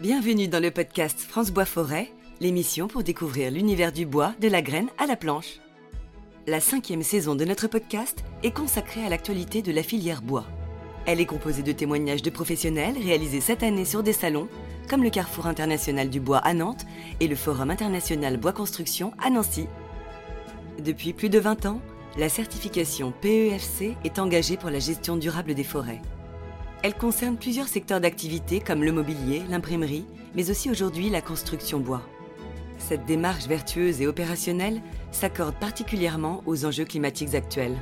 Bienvenue dans le podcast France Bois Forêt, l'émission pour découvrir l'univers du bois, de la graine à la planche. La cinquième saison de notre podcast est consacrée à l'actualité de la filière bois. Elle est composée de témoignages de professionnels réalisés cette année sur des salons, comme le Carrefour international du bois à Nantes et le Forum international bois construction à Nancy. Depuis plus de 20 ans, la certification PEFC est engagée pour la gestion durable des forêts. Elle concerne plusieurs secteurs d'activité comme le mobilier, l'imprimerie, mais aussi aujourd'hui la construction bois. Cette démarche vertueuse et opérationnelle s'accorde particulièrement aux enjeux climatiques actuels.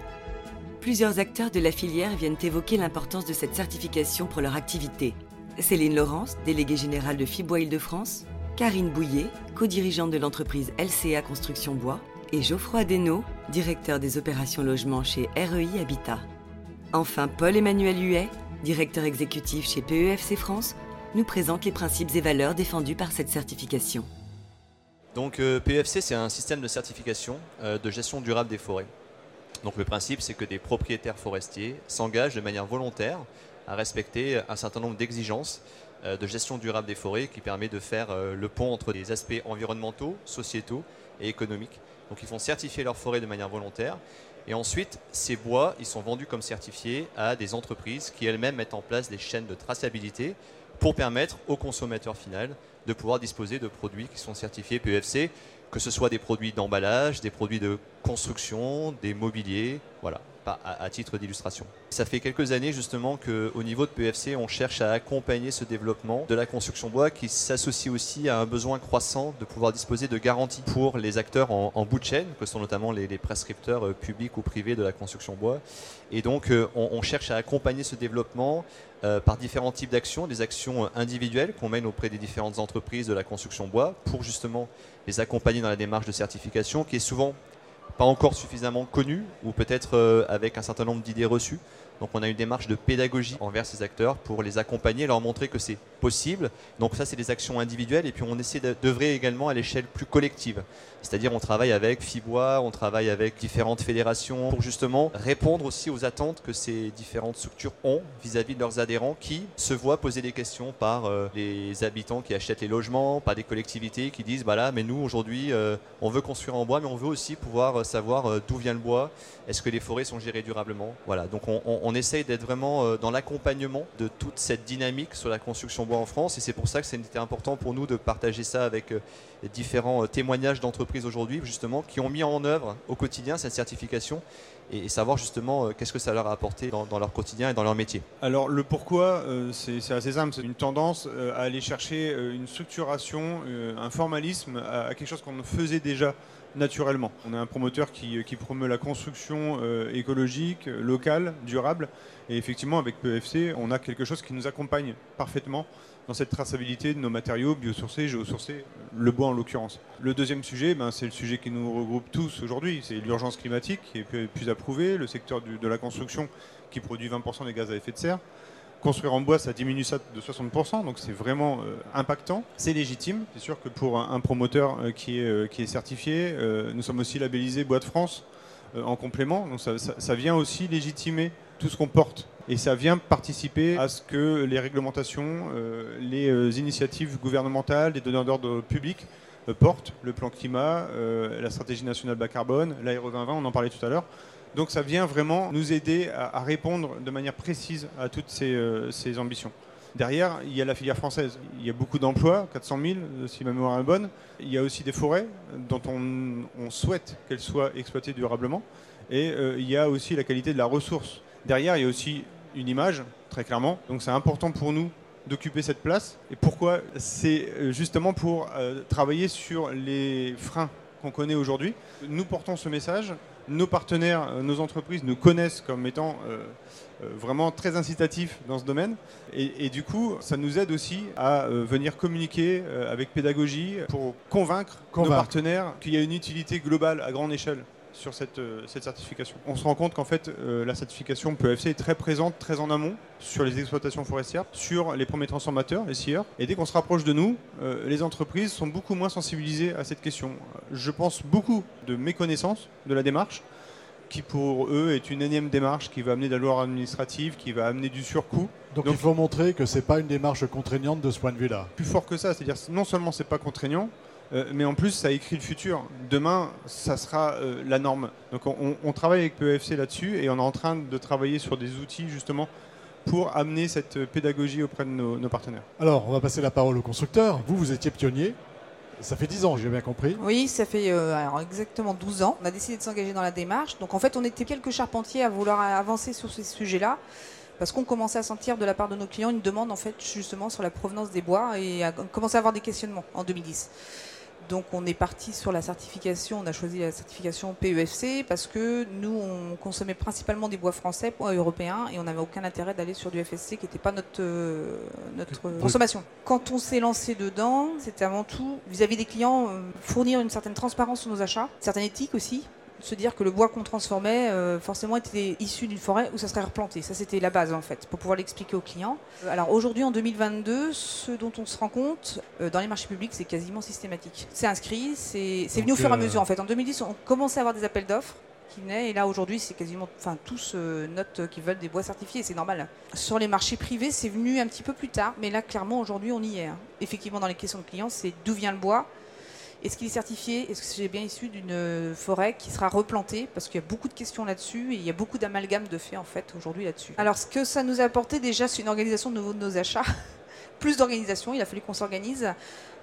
Plusieurs acteurs de la filière viennent évoquer l'importance de cette certification pour leur activité. Céline Laurence, déléguée générale de Fibois Île-de-France, Karine Bouillet, co-dirigeante de l'entreprise LCA Construction Bois, et Geoffroy Desnaux, directeur des opérations logement chez REI Habitat. Enfin, Paul-Emmanuel Huet, directeur exécutif chez PEFC France, nous présente les principes et valeurs défendus par cette certification. Donc euh, PEFC, c'est un système de certification euh, de gestion durable des forêts. Donc le principe, c'est que des propriétaires forestiers s'engagent de manière volontaire à respecter un certain nombre d'exigences euh, de gestion durable des forêts qui permet de faire le pont entre les aspects environnementaux, sociétaux et économiques. Donc ils font certifier leurs forêts de manière volontaire. Et ensuite, ces bois, ils sont vendus comme certifiés à des entreprises qui elles-mêmes mettent en place des chaînes de traçabilité pour permettre au consommateur final de pouvoir disposer de produits qui sont certifiés PEFC, que ce soit des produits d'emballage, des produits de construction, des mobiliers, voilà à, titre d'illustration. Ça fait quelques années justement qu'au niveau de PFC, on cherche à accompagner ce développement de la construction bois qui s'associe aussi à un besoin croissant de pouvoir disposer de garanties pour les acteurs en, bout de chaîne, que sont notamment les, prescripteurs euh, publics ou privés de la construction bois. Et donc euh, on, cherche à accompagner ce développement euh, par différents types d'actions, des actions individuelles qu'on mène auprès des différentes entreprises de la construction bois pour justement les accompagner dans la démarche de certification qui est souvent pas encore suffisamment connu ou peut-être euh, avec un certain nombre d'idées reçues. Donc on a une démarche de pédagogie envers ces acteurs pour les accompagner, leur montrer que c'est possible. Donc ça c'est des actions individuelles et puis on essaie d'œuvrer également à l'échelle plus collective. C'est-à-dire on travaille avec Fibois, on travaille avec différentes fédérations pour justement répondre aussi aux attentes que ces différentes structures ont vis-à-vis de leurs adhérents qui se voient poser des questions par euh, les habitants qui achètent les logements, par des collectivités qui disent bah mais nous aujourd'hui euh, on veut construire en bois mais on veut aussi pouvoir euh, savoir d'où vient le bois, est-ce que les forêts sont gérées durablement? Voilà donc on, on essaye d'être vraiment dans l'accompagnement de toute cette dynamique sur la construction bois en France. Et c'est pour ça que c'était important pour nous de partager ça avec les différents témoignages d'entreprises aujourd'hui justement qui ont mis en œuvre au quotidien cette certification et, savoir justement euh, qu'est-ce que ça leur a apporté dans, leur quotidien et dans leur métier. Alors le pourquoi, euh, c'est assez simple, c'est une tendance euh, à aller chercher une structuration, un formalisme à, quelque chose qu'on faisait déjà naturellement. On est un promoteur qui, qui promeut la construction écologique, locale, durable. Et effectivement, avec PFC, on a quelque chose qui nous accompagne parfaitement dans cette traçabilité de nos matériaux biosourcés, géosourcés, le bois en l'occurrence. Le deuxième sujet, ben, c'est le sujet qui nous regroupe tous aujourd'hui, c'est l'urgence climatique qui est plus approuvé, le secteur de la construction qui produit 20% des gaz à effet de serre. Construire en bois, ça diminue ça de 60%, donc c'est vraiment euh, impactant. C'est légitime. C'est sûr que pour un, promoteur euh, qui, est, euh, qui est certifié, nous sommes aussi labellisés Bois de France en complément. Donc ça vient aussi légitimer tout ce qu'on porte et ça vient participer à ce que les réglementations, les initiatives gouvernementales, les donneurs d'ordre publics portent, le plan climat, la stratégie nationale bas carbone, l'ARE 2020, on en parlait tout à l'heure. Donc ça vient vraiment nous aider à, répondre de manière précise à toutes ces, ambitions. Derrière, il y a la filière française. Il y a beaucoup d'emplois, 400 000 si ma mémoire est bonne. Il y a aussi des forêts dont on, souhaite qu'elles soient exploitées durablement. Et il y a aussi la qualité de la ressource. Derrière, il y a aussi une image, très clairement. Donc c'est important pour nous d'occuper cette place. Et pourquoi? C'est euh, justement pour euh, travailler sur les freins qu'on connaît aujourd'hui. Nous portons ce message. Nos partenaires, euh, nos entreprises nous connaissent comme étant vraiment très incitatifs dans ce domaine. Et, du coup, ça nous aide aussi à venir communiquer avec pédagogie pour convaincre, convaincre. nos partenaires qu'il y a une utilité globale à grande échelle sur euh, cette, certification. On se rend compte qu'en fait, euh, la certification PEFC est très présente, très en amont sur les exploitations forestières, sur les premiers transformateurs, les scieurs. Et dès qu'on se rapproche de nous, euh, les entreprises sont beaucoup moins sensibilisées à cette question. Je pense beaucoup de méconnaissance de la démarche qui pour eux est une énième démarche qui va amener de la loi administrative, qui va amener du surcoût. Donc, il faut montrer que ce n'est pas une démarche contraignante de ce point de vue-là. Plus fort que ça, c'est-à-dire non seulement c'est pas contraignant, mais en plus ça écrit le futur. Demain, ça sera euh, la norme. Donc on, travaille avec PEFC là-dessus et on est en train de travailler sur des outils justement pour amener cette pédagogie auprès de nos, nos partenaires. Alors, on va passer la parole au constructeur. Vous, vous étiez pionnier. Ça fait 10 ans, j'ai bien compris. Oui, ça fait euh, exactement 12 ans. On a décidé de s'engager dans la démarche. Donc en fait, on était quelques charpentiers à vouloir avancer sur ces sujets-là. Parce qu'on commençait à sentir de la part de nos clients une demande en fait justement sur la provenance des bois et à commencer à avoir des questionnements en 2010. Donc on est parti sur la certification, on a choisi la certification PEFC parce que nous on consommait principalement des bois français, bois européens, et on n'avait aucun intérêt d'aller sur du FSC qui n'était pas notre, euh, notre consommation. Quand on s'est lancé dedans, c'était avant tout vis-à-vis des clients euh, fournir une certaine transparence sur nos achats, certaine éthique aussi, se dire que le bois qu'on transformait euh, forcément était issu d'une forêt où ça serait replanté. Ça, c'était la base en fait, pour pouvoir l'expliquer aux clients. Euh, alors aujourd'hui, en 2022, ce dont on se rend compte euh, dans les marchés publics, c'est quasiment systématique. C'est inscrit, c'est venu au fur et à mesure en fait. En 2010, on commençait à avoir des appels d'offres qui venaient et là aujourd'hui, c'est quasiment, enfin tous notent qu'ils veulent des bois certifiés, c'est normal. Sur les marchés privés, c'est venu un petit peu plus tard, mais là clairement aujourd'hui, on y est. Hein. Effectivement, dans les questions de clients, c'est d'où vient le bois est-ce qu'il est certifié? Est-ce que c'est bien issu d'une forêt qui sera replantée? Parce qu'il y a beaucoup de questions là-dessus et il y a beaucoup d'amalgames de faits en fait aujourd'hui là-dessus. Alors ce que ça nous a apporté déjà, c'est une organisation de nos achats. Plus d'organisation, il a fallu qu'on s'organise.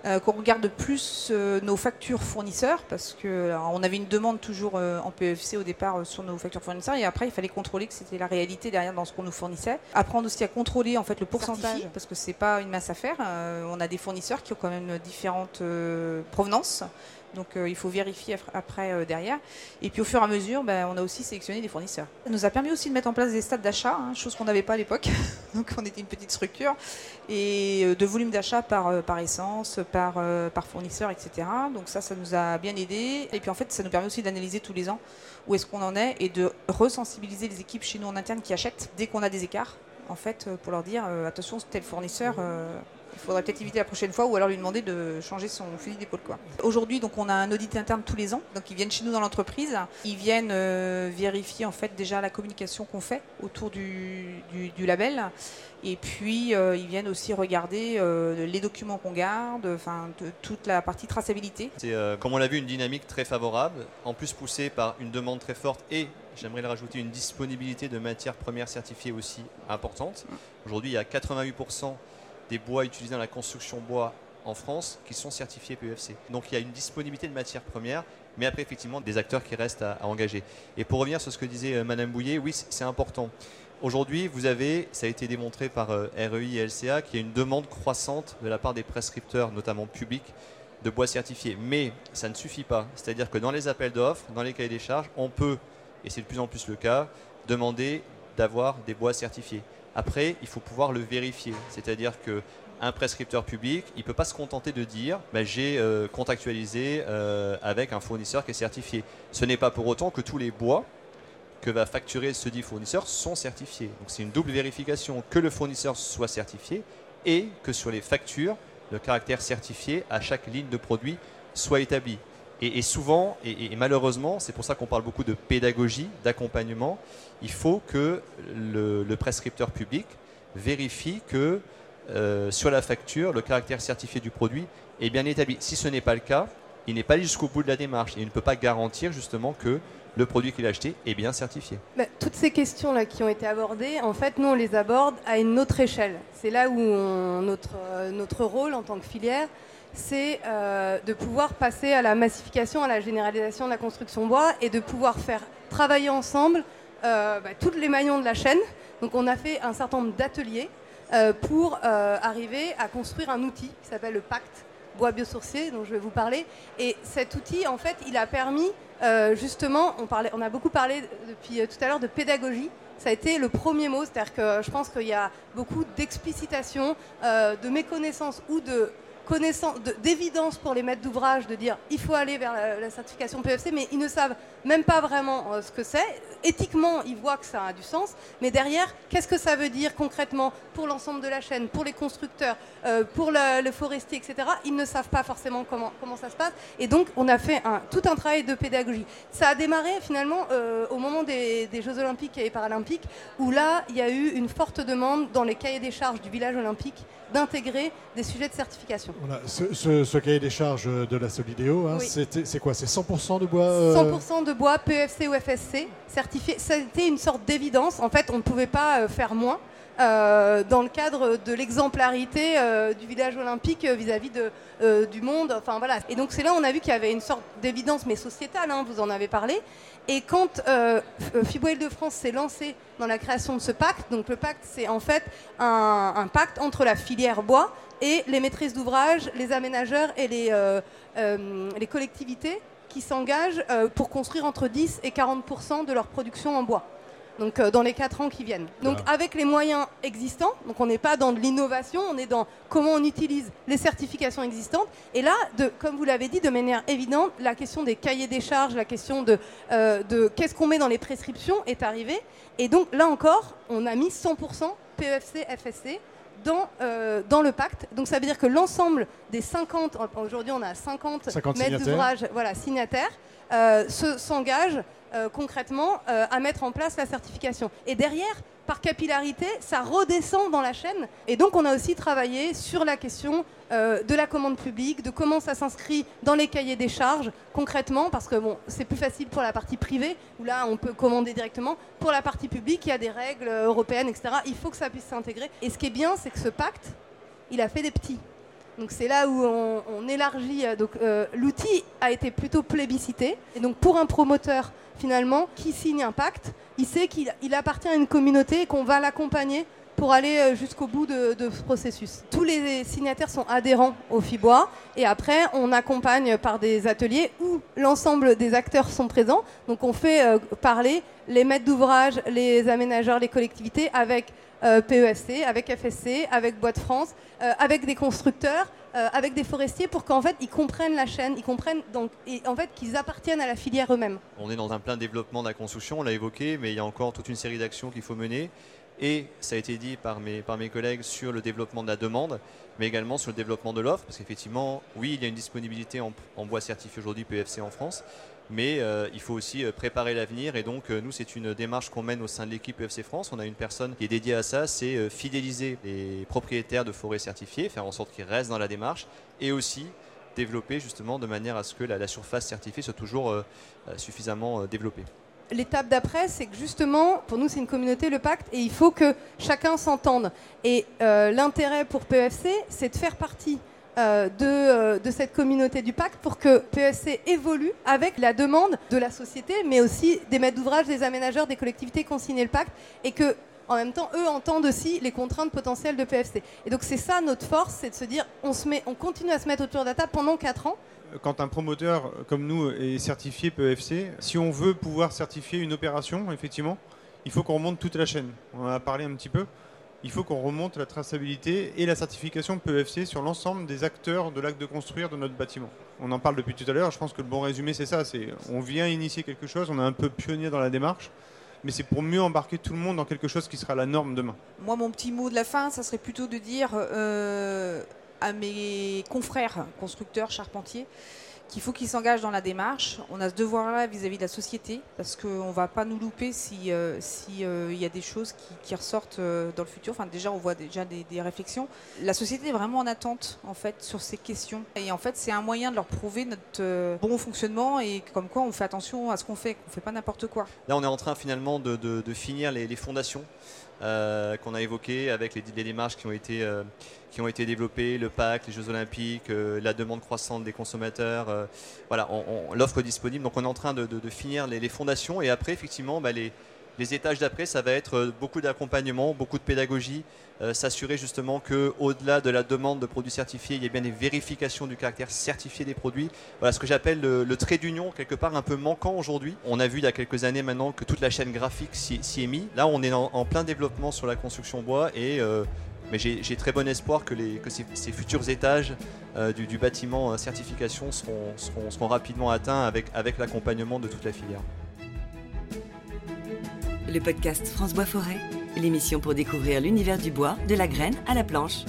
Euh, qu'on regarde plus euh, nos factures fournisseurs, parce qu'on avait une demande toujours euh, en PFC au départ sur nos factures fournisseurs, et après il fallait contrôler que c'était la réalité derrière dans ce qu'on nous fournissait. Apprendre aussi à contrôler en fait le pourcentage, parce que c'est pas une masse à faire. on a des fournisseurs qui ont quand même différentes provenances. Donc euh, il faut vérifier après euh, derrière. Et puis au fur et à mesure, ben, on a aussi sélectionné des fournisseurs. Ça nous a permis aussi de mettre en place des stades d'achat, hein, chose qu'on n'avait pas à l'époque. Donc on était une petite structure. Et euh, de volume d'achat par, essence, par, par fournisseur, etc. Donc ça, ça nous a bien aidé. Et puis en fait, ça nous permet aussi d'analyser tous les ans où est-ce qu'on en est et de resensibiliser les équipes chez nous en interne qui achètent dès qu'on a des écarts. En fait, pour leur dire attention, tel fournisseur, il faudrait peut-être éviter la prochaine fois ou alors lui demander de changer son fusil d'épaule. Aujourd'hui, donc, on a un audit interne tous les ans. Donc, ils viennent chez nous dans l'entreprise. Ils viennent euh, vérifier en fait déjà la communication qu'on fait autour du, label. Et puis, euh, ils viennent aussi regarder euh, les documents qu'on garde, enfin, toute la partie traçabilité. C'est, comme on l'a vu, une dynamique très favorable, en plus poussée par une demande très forte et j'aimerais le rajouter, une disponibilité de matières premières certifiées aussi importante. Aujourd'hui, il y a 88% des bois utilisés dans la construction bois en France qui sont certifiés PEFC. Donc il y a une disponibilité de matières premières, mais après effectivement des acteurs qui restent à, engager. Et pour revenir sur ce que disait euh, Madame Bouillet, oui c'est important. Aujourd'hui, vous avez, ça a été démontré par euh, REI et LCA, qu'il y a une demande croissante de la part des prescripteurs, notamment publics, de bois certifiés. Mais ça ne suffit pas. C'est-à-dire que dans les appels d'offres, dans les cahiers des charges, on peut, et c'est de plus en plus le cas, demander d'avoir des bois certifiés. Après, il faut pouvoir le vérifier. C'est-à-dire qu'un prescripteur public, il ne peut pas se contenter de dire bah, j'ai euh, contractualisé euh, avec un fournisseur qui est certifié. Ce n'est pas pour autant que tous les bois que va facturer ce dit fournisseur sont certifiés. Donc c'est une double vérification que le fournisseur soit certifié et que sur les factures, le caractère certifié à chaque ligne de produit soit établi. Et, souvent, et, malheureusement, c'est pour ça qu'on parle beaucoup de pédagogie, d'accompagnement, il faut que le, prescripteur public vérifie que euh, sur la facture, le caractère certifié du produit est bien établi. Si ce n'est pas le cas, il n'est pas jusqu'au bout de la démarche. il ne peut pas garantir justement que le produit qu'il a acheté est bien certifié. Bah, toutes ces questions-là qui ont été abordées, en fait, nous, on les aborde à une autre échelle. C'est là où notre, notre rôle en tant que filière, c'est euh, de pouvoir passer à la massification, à la généralisation de la construction bois et de pouvoir faire travailler ensemble euh, bah, tous les maillons de la chaîne. Donc on a fait un certain nombre d'ateliers euh, pour arriver à construire un outil qui s'appelle le pacte bois biosourcé dont je vais vous parler. Et cet outil, en fait, il a permis justement, on, parlait, on a beaucoup parlé depuis tout à l'heure de pédagogie ça a été le premier mot. C'est-à-dire que je pense qu'il y a beaucoup d'explicitation, de méconnaissance ou de connaissance, de- d'évidence pour les maîtres d'ouvrage de dire il faut aller vers la, certification PFC, mais ils ne savent même pas vraiment euh, ce que c'est. Éthiquement, ils voient que ça a du sens, mais derrière, qu'est-ce que ça veut dire concrètement pour l'ensemble de la chaîne, pour les constructeurs, euh, pour le, forestier, etc. Ils ne savent pas forcément comment, comment ça se passe. Et donc, on a fait tout un travail de pédagogie. Ça a démarré finalement euh, au moment des Jeux Olympiques et Paralympiques, où là, il y a eu une forte demande dans les cahiers des charges du village olympique d'intégrer des sujets de certification. Voilà, ce, ce- ce cahier des charges de la Solidéo, hein, Oui. c'était- c'est quoi C'est 100% de bois euh, 100% de bois PEFC ou FSC certifié. Ça a été une sorte d'évidence. En fait, on ne pouvait pas euh, faire moins euh, dans le cadre de l'exemplarité euh, du village olympique euh, vis-à-vis de, du monde. Enfin voilà. Et donc c'est là où on a vu qu'il y avait une sorte d'évidence, mais sociétale. hein, vous en avez parlé. Et quand euh, F- FIBO Île-de-France s'est lancé dans la création de ce pacte, donc le pacte c'est en fait un, pacte entre la filière bois et les maîtrises d'ouvrage, les aménageurs et les, les collectivités qui s'engagent pour construire entre 10 et 40% de leur production en bois. Donc euh, dans les 4 ans qui viennent. Donc avec les moyens existants, donc on n'est pas dans de l'innovation, on est dans comment on utilise les certifications existantes. Et là, de, comme vous l'avez dit, de manière évidente, la question des cahiers des charges, la question de, euh, de qu'est-ce qu'on met dans les prescriptions est arrivée. Et donc là encore, on a mis 100% PEFC, FSC dans, euh, dans le pacte. Donc ça veut dire que l'ensemble des 50, aujourd'hui on a 50, 50 maîtres d'ouvrage voilà, signataires, se- s'engagent euh, concrètement euh, à mettre en place la certification. Et derrière, par capillarité, ça redescend dans la chaîne. Et donc on a aussi travaillé sur la question euh, de la commande publique, de comment ça s'inscrit dans les cahiers des charges concrètement, parce que bon, c'est plus facile pour la partie privée, où là on peut commander directement. Pour la partie publique, il y a des règles européennes, etc. Il faut que ça puisse s'intégrer. Et ce qui est bien, c'est que ce pacte, il a fait des petits. Donc c'est là où on, élargit. euh, Donc euh, l'outil a été plutôt plébiscité. Et donc pour un promoteur finalement qui signe un pacte, il sait qu'il il appartient à une communauté et qu'on va l'accompagner pour aller euh, jusqu'au bout de, ce processus. Tous les signataires sont adhérents au FIBOA et après on accompagne par des ateliers où l'ensemble des acteurs sont présents. Donc on fait parler les maîtres d'ouvrage, les aménageurs, les collectivités avec euh, PEFC, avec FSC, avec Bois de France, euh, avec des constructeurs, euh, avec des forestiers pour qu'en fait ils comprennent la chaîne, ils comprennent donc et en fait qu'ils appartiennent à la filière eux-mêmes. On est dans un plein développement de la construction, on l'a évoqué, mais il y a encore toute une série d'actions qu'il faut mener. Et ça a été dit par mes, par mes collègues sur le développement de la demande, mais également sur le développement de l'offre, parce qu'effectivement, oui, il y a une disponibilité en, en bois certifié aujourd'hui PFC en France, mais euh, il faut aussi euh, préparer l'avenir. Et donc, euh, nous, c'est une démarche qu'on mène au sein de l'équipe PFC France. On a une personne qui est dédiée à ça, c'est fidéliser les propriétaires de forêts certifiées, faire en sorte qu'ils restent dans la démarche, et aussi développer justement de manière à ce que la, surface certifiée soit toujours suffisamment développée. L'étape d'après, c'est que justement, pour nous, c'est une communauté, le pacte, et il faut que chacun s'entende. Et l'intérêt pour PFC, c'est de faire partie de, euh, de cette communauté du pacte pour que PFC évolue avec la demande de la société, mais aussi des maîtres d'ouvrage, des aménageurs, des collectivités qui ont signé le pacte, et que en même temps, eux entendent aussi les contraintes potentielles de PFC. Et donc c'est ça notre force, c'est de se dire, on, se met, on continue à se mettre autour de la table pendant 4 ans, Quand un promoteur comme nous est certifié PEFC, si on veut pouvoir certifier une opération, effectivement, il faut qu'on remonte toute la chaîne. On en a parlé un petit peu. Il faut qu'on remonte la traçabilité et la certification PEFC sur l'ensemble des acteurs de l'acte de construire de notre bâtiment. On en parle depuis tout à l'heure. Je pense que le bon résumé, c'est ça. On vient initier quelque chose, on est un peu pionnier dans la démarche, mais c'est pour mieux embarquer tout le monde dans quelque chose qui sera la norme demain. Moi, mon petit mot de la fin, ça serait plutôt de dire euh, à mes confrères constructeurs, charpentiers, qu'il faut qu'ils s'engagent dans la démarche. On a ce devoir-là vis-à-vis de la société, parce qu'on ne va pas nous louper s'il si, euh, y a des choses qui, ressortent euh, dans le futur. Enfin, déjà, on voit déjà des, réflexions. La société est vraiment en attente, en fait, sur ces questions. Et en fait, c'est un moyen de leur prouver notre euh, bon fonctionnement et comme quoi on fait attention à ce qu'on fait, qu'on ne fait pas n'importe quoi. Là, on est en train finalement de, finir les fondations euh, qu'on a évoquées avec les, démarches qui ont, été, euh, qui ont été développées, le pacte, les Jeux Olympiques, euh, la demande croissante des consommateurs, voilà, l'offre disponible. Donc, on est en train de, finir les, les fondations et après, effectivement, bah, les, les étages d'après, ça va être euh, beaucoup d'accompagnement, beaucoup de pédagogie, euh, s'assurer justement que au-delà de la demande de produits certifiés, il y ait bien des vérifications du caractère certifié des produits. Voilà ce que j'appelle le, trait d'union, quelque part un peu manquant aujourd'hui. On a vu il y a quelques années maintenant que toute la chaîne graphique s'y est mise. Là, on est en, plein développement sur la construction bois et euh, Mais j'ai très bon espoir que, ces, futurs étages du, bâtiment certification seront, rapidement atteints avec l'accompagnement de toute la filière. Le podcast France Bois Forêt, l'émission pour découvrir l'univers du bois, de la graine à la planche.